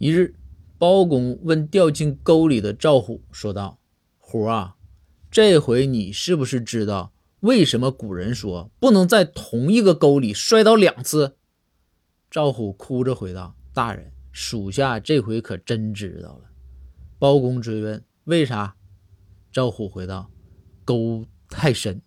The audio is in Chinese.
一日，包公问掉进沟里的赵虎说道，虎啊，这回你是不是知道为什么古人说不能在同一个沟里摔倒两次？赵虎哭着回道，大人，属下这回可真知道了。包公追问，为啥？赵虎回道，沟太深。